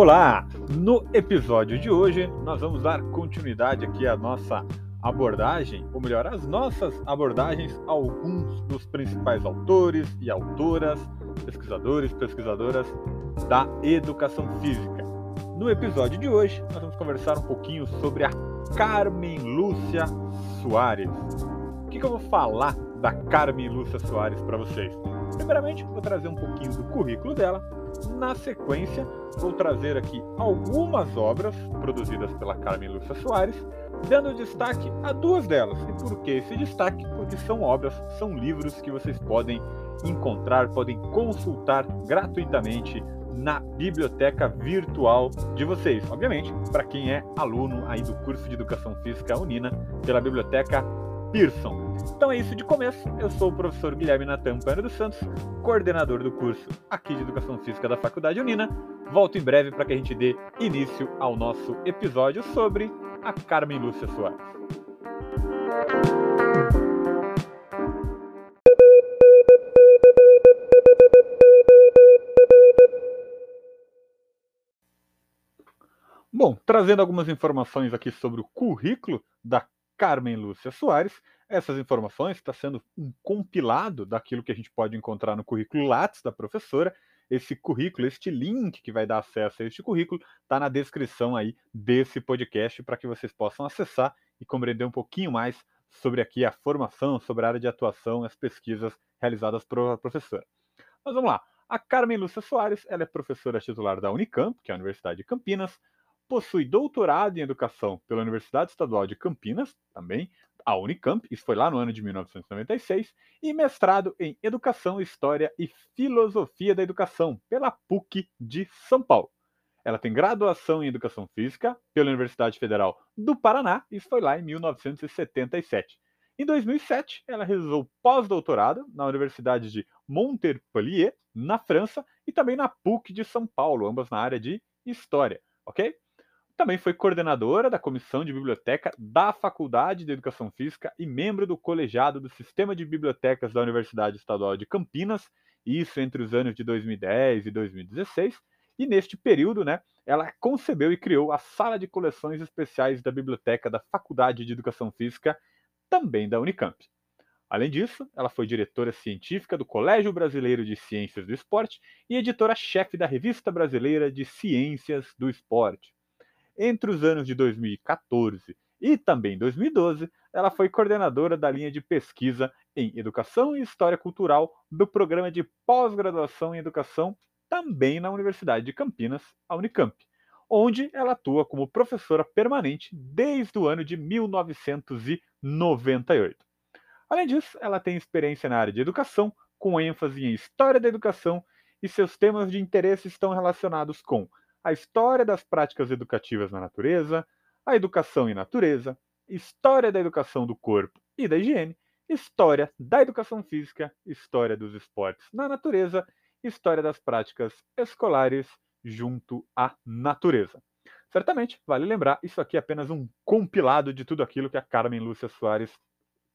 Olá! No episódio de hoje, nós vamos dar continuidade aqui à nossa abordagem, ou melhor, às nossas abordagens a alguns dos principais autores e autoras, pesquisadores, pesquisadoras da educação física. No episódio de hoje, nós vamos conversar um pouquinho sobre a Carmen Lúcia Soares. O que, que eu vou falar da Carmen Lúcia Soares para vocês? Primeiramente, vou trazer um pouquinho do currículo dela. Na sequência, vou trazer aqui algumas obras produzidas pela Carmen Lúcia Soares, dando destaque a duas delas. E por que esse destaque? Porque são obras, são livros que vocês podem encontrar, podem consultar gratuitamente na biblioteca virtual de vocês. Obviamente, para quem é aluno aí do curso de Educação Física Unina, pela biblioteca Pearson. Então é isso de começo. Eu sou o professor Guilherme Natan dos Santos, coordenador do curso aqui de Educação Física da Faculdade Unina. Volto em breve para que a gente dê início ao nosso episódio sobre a Carmen Lúcia Soares. Bom, trazendo algumas informações aqui sobre o currículo da Carmen Lúcia Soares. Essas informações está sendo um compilado daquilo que a gente pode encontrar no currículo Lattes da professora. Esse currículo, este link que vai dar acesso a este currículo, está na descrição aí desse podcast para que vocês possam acessar e compreender um pouquinho mais sobre aqui a formação, sobre a área de atuação, as pesquisas realizadas pela professora. Mas vamos lá. A Carmen Lúcia Soares, ela é professora titular da Unicamp, que é a Universidade de Campinas, possui doutorado em educação pela Universidade Estadual de Campinas, também a Unicamp, isso foi lá no ano de 1996, e mestrado em Educação, História e Filosofia da Educação pela PUC de São Paulo. Ela tem graduação em Educação Física pela Universidade Federal do Paraná, isso foi lá em 1977. Em 2007, ela realizou pós-doutorado na Universidade de Montpellier, na França, e também na PUC de São Paulo, ambas na área de História, ok? Também foi coordenadora da Comissão de Biblioteca da Faculdade de Educação Física e membro do colegiado do Sistema de Bibliotecas da Universidade Estadual de Campinas, isso entre os anos de 2010 e 2016. E neste período, né, ela concebeu e criou a Sala de Coleções Especiais da Biblioteca da Faculdade de Educação Física, também da Unicamp. Além disso, ela foi diretora científica do Colégio Brasileiro de Ciências do Esporte e editora-chefe da Revista Brasileira de Ciências do Esporte. Entre os anos de 2014 e também 2012, ela foi coordenadora da linha de pesquisa em Educação e História Cultural do programa de pós-graduação em Educação, também na Universidade de Campinas, a Unicamp, onde ela atua como professora permanente desde o ano de 1998. Além disso, ela tem experiência na área de educação, com ênfase em História da Educação, e seus temas de interesse estão relacionados com a história das práticas educativas na natureza, a educação em natureza, história da educação do corpo e da higiene, história da educação física, história dos esportes na natureza, história das práticas escolares junto à natureza. Certamente, vale lembrar, isso aqui é apenas um compilado de tudo aquilo que a Carmen Lúcia Soares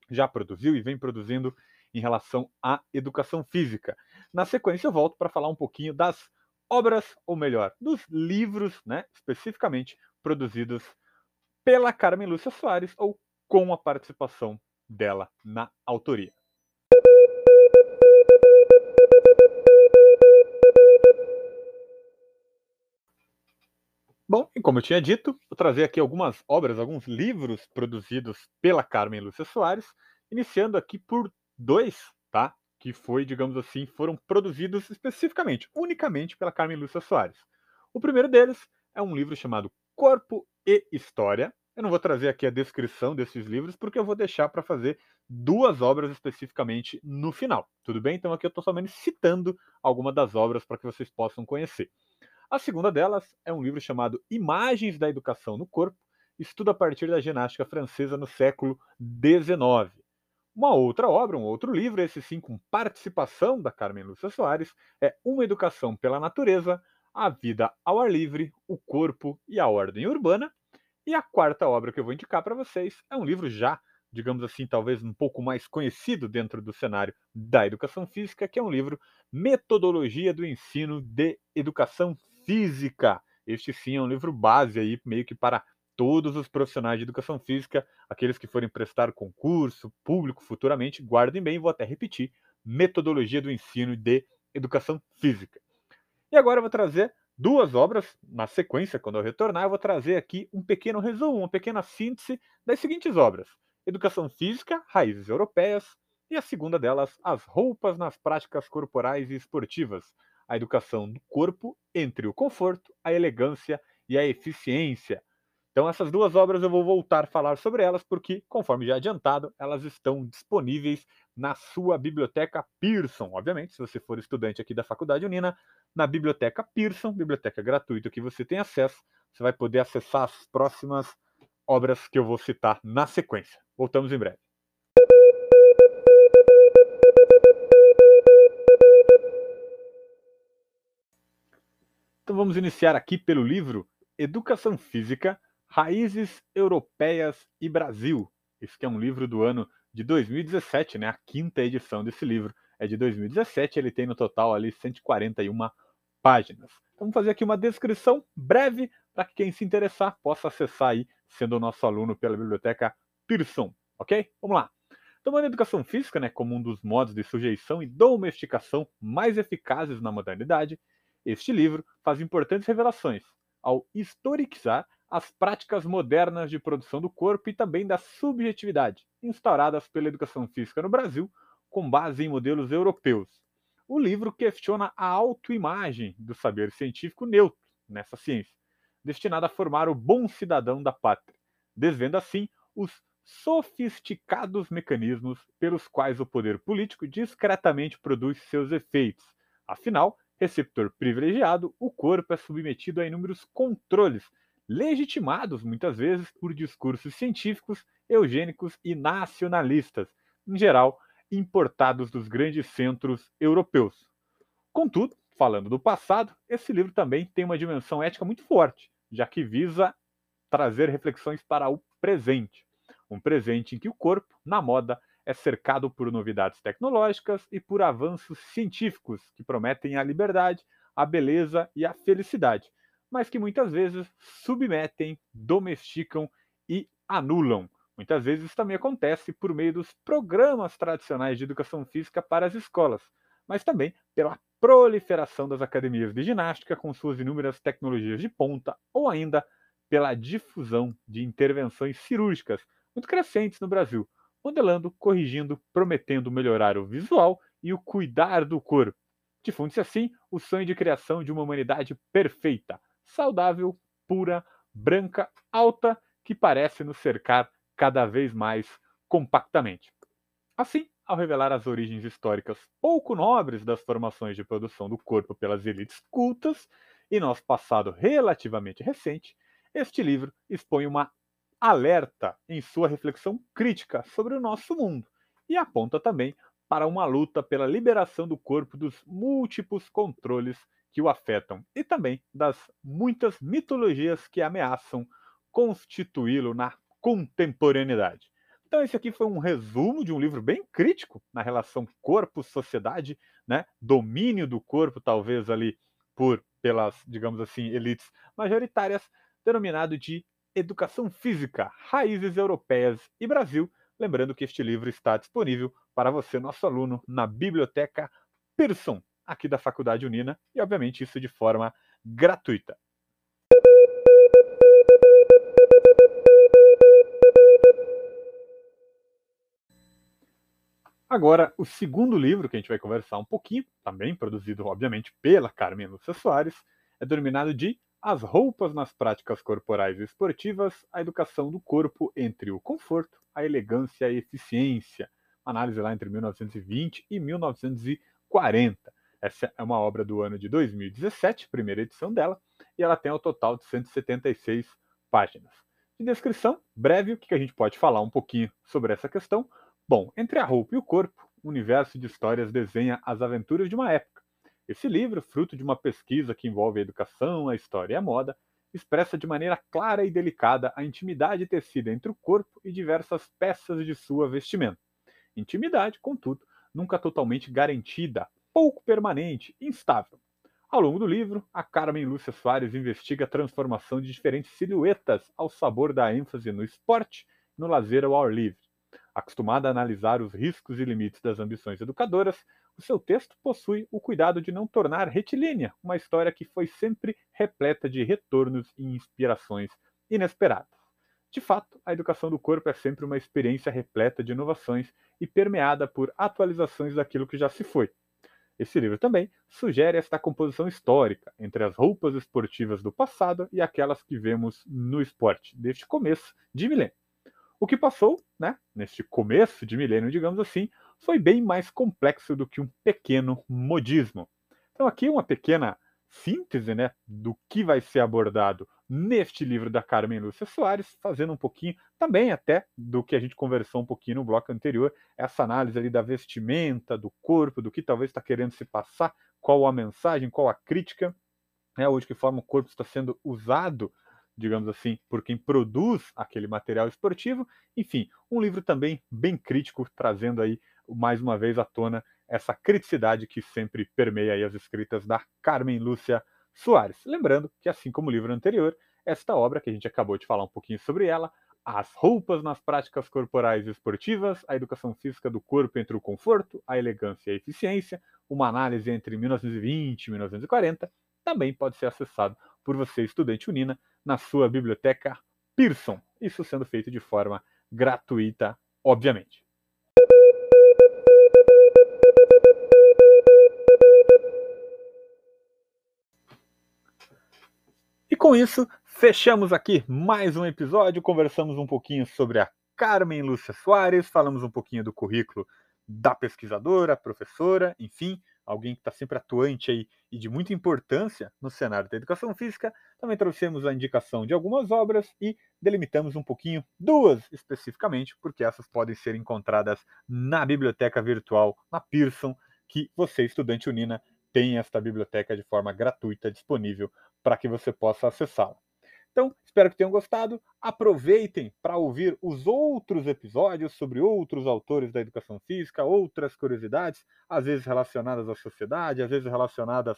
já produziu e vem produzindo em relação à educação física. Na sequência, eu volto para falar um pouquinho das obras, ou melhor, dos livros, né, especificamente produzidos pela Carmen Lúcia Soares ou com a participação dela na autoria. Bom, e como eu tinha dito, vou trazer aqui algumas obras, alguns livros produzidos pela Carmen Lúcia Soares, iniciando aqui por dois, tá? Que foi, digamos assim, foram produzidos especificamente, unicamente pela Carmen Lúcia Soares. O primeiro deles é um livro chamado Corpo e História. Eu não vou trazer aqui a descrição desses livros, porque eu vou deixar para fazer duas obras especificamente no final. Tudo bem? Então aqui eu estou somente citando alguma das obras para que vocês possam conhecer. A segunda delas é um livro chamado Imagens da Educação no Corpo, estudo a partir da ginástica francesa no século XIX. Uma outra obra, um outro livro, esse sim com participação da Carmen Lúcia Soares, é Uma Educação pela Natureza, A Vida ao Ar Livre, O Corpo e a Ordem Urbana. E a quarta obra que eu vou indicar para vocês é um livro já, digamos assim, talvez um pouco mais conhecido dentro do cenário da educação física, que é um livro Metodologia do Ensino de Educação Física, Este sim é um livro base aí, meio que para todos os profissionais de educação física, aqueles que forem prestar concurso público futuramente, guardem bem, vou até repetir, Metodologia do Ensino de Educação Física. E agora eu vou trazer duas obras na sequência, quando eu retornar, eu vou trazer aqui um pequeno resumo, uma pequena síntese das seguintes obras: Educação Física, Raízes Europeias, e a segunda delas, As Roupas nas Práticas Corporais e Esportivas, a educação do corpo entre o conforto, a elegância e a eficiência. Então, essas duas obras eu vou voltar a falar sobre elas, porque, conforme já adiantado, elas estão disponíveis na sua biblioteca Pearson. Obviamente, se você for estudante aqui da Faculdade Unina, na biblioteca Pearson, biblioteca gratuita que você tem acesso, você vai poder acessar as próximas obras que eu vou citar na sequência. Voltamos em breve. Então vamos iniciar aqui pelo livro Educação Física, Raízes Europeias e Brasil. Esse é um livro do ano de 2017, né? A quinta edição desse livro é de 2017, ele tem no total ali 141 páginas. Então, vamos fazer aqui uma descrição breve para que quem se interessar possa acessar aí, sendo nosso aluno pela biblioteca Pearson, ok? Vamos lá. Tomando a educação física né, como um dos modos de sujeição e domesticação mais eficazes na modernidade, este livro faz importantes revelações ao historicizar as práticas modernas de produção do corpo e também da subjetividade, instauradas pela educação física no Brasil, com base em modelos europeus. O livro questiona a autoimagem do saber científico neutro nessa ciência, destinada a formar o bom cidadão da pátria, desvendo assim os sofisticados mecanismos pelos quais o poder político discretamente produz seus efeitos. Afinal, receptor privilegiado, o corpo é submetido a inúmeros controles, legitimados muitas vezes por discursos científicos, eugênicos e nacionalistas, em geral importados dos grandes centros europeus. Contudo, falando do passado, esse livro também tem uma dimensão ética muito forte, já que visa trazer reflexões para o presente. Um presente em que o corpo, na moda, é cercado por novidades tecnológicas e por avanços científicos que prometem a liberdade, a beleza e a felicidade, mas que muitas vezes submetem, domesticam e anulam. Muitas vezes isso também acontece por meio dos programas tradicionais de educação física para as escolas, mas também pela proliferação das academias de ginástica com suas inúmeras tecnologias de ponta ou ainda pela difusão de intervenções cirúrgicas muito crescentes no Brasil, modelando, corrigindo, prometendo melhorar o visual e o cuidar do corpo. Difunde-se assim o sonho de criação de uma humanidade perfeita, saudável, pura, branca, alta, que parece nos cercar cada vez mais compactamente. Assim, ao revelar as origens históricas pouco nobres das formações de produção do corpo pelas elites cultas e nosso passado relativamente recente, este livro expõe uma alerta em sua reflexão crítica sobre o nosso mundo e aponta também para uma luta pela liberação do corpo dos múltiplos controles que o afetam e também das muitas mitologias que ameaçam constituí-lo na contemporaneidade. Então esse aqui foi um resumo de um livro bem crítico na relação corpo-sociedade, né? Domínio do corpo talvez ali por pelas, digamos assim, elites majoritárias, denominado de Educação Física, Raízes Europeias e Brasil. Lembrando que este livro está disponível para você, nosso aluno, na Biblioteca Pearson, aqui da Faculdade Unina, e obviamente isso de forma gratuita. Agora, o segundo livro que a gente vai conversar um pouquinho, também produzido, obviamente, pela Carmen Lúcia Soares, é denominado de as roupas nas práticas corporais esportivas, a educação do corpo entre o conforto, a elegância e a eficiência. Análise lá entre 1920 e 1940. Essa é uma obra do ano de 2017, primeira edição dela, e ela tem ao total de 176 páginas. De descrição, breve, o que a gente pode falar um pouquinho sobre essa questão? Bom, entre a roupa e o corpo, o universo de histórias desenha as aventuras de uma época esse livro, fruto de uma pesquisa que envolve a educação, a história e a moda, expressa de maneira clara e delicada a intimidade tecida entre o corpo e diversas peças de sua vestimenta. Intimidade, contudo, nunca totalmente garantida, pouco permanente, instável. Ao longo do livro, a Carmen Lúcia Soares investiga a transformação de diferentes silhuetas ao sabor da ênfase no esporte e no lazer ao ar livre. Acostumada a analisar os riscos e limites das ambições educadoras, o seu texto possui o cuidado de não tornar retilínea uma história que foi sempre repleta de retornos e inspirações inesperadas. De fato, a educação do corpo é sempre uma experiência repleta de inovações e permeada por atualizações daquilo que já se foi. Esse livro também sugere esta composição histórica entre as roupas esportivas do passado e aquelas que vemos no esporte, desde começo de milênio. O que passou, né, neste começo de milênio, digamos assim, foi bem mais complexo do que um pequeno modismo. Então, aqui uma pequena síntese né, do que vai ser abordado neste livro da Carmen Lúcia Soares, fazendo um pouquinho também até do que a gente conversou um pouquinho no bloco anterior, essa análise ali da vestimenta, do corpo, do que talvez está querendo se passar, qual a mensagem, qual a crítica, né, ou de que forma o corpo está sendo usado digamos assim, por quem produz aquele material esportivo. Enfim, um livro também bem crítico, trazendo aí mais uma vez à tona essa criticidade que sempre permeia as escritas da Carmen Lúcia Soares. Lembrando que, assim como o livro anterior, esta obra, que a gente acabou de falar um pouquinho sobre ela, as roupas nas práticas corporais esportivas, a educação física do corpo entre o conforto, a elegância e a eficiência, uma análise entre 1920 e 1940, também pode ser acessado por você, estudante unina, na sua biblioteca Pearson. Isso sendo feito de forma gratuita, obviamente. E com isso, fechamos aqui mais um episódio. Conversamos um pouquinho sobre a Carmen Lúcia Soares, falamos um pouquinho do currículo da pesquisadora, professora, enfim, alguém que está sempre atuante aí e de muita importância no cenário da educação física. Também trouxemos a indicação de algumas obras e delimitamos um pouquinho duas especificamente, porque essas podem ser encontradas na biblioteca virtual, na Pearson, que você, estudante unina, tem esta biblioteca de forma gratuita disponível para que você possa acessá-la. Então, espero que tenham gostado. Aproveitem para ouvir os outros episódios sobre outros autores da educação física, outras curiosidades, às vezes relacionadas à sociedade, às vezes relacionadas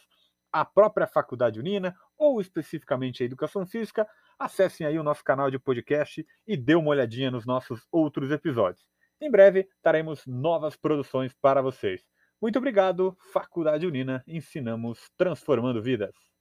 à própria faculdade unina ou especificamente à educação física. Acessem aí o nosso canal de podcast e dê uma olhadinha nos nossos outros episódios. Em breve teremos novas produções para vocês. Muito obrigado, Faculdade Unina. Ensinamos transformando vidas.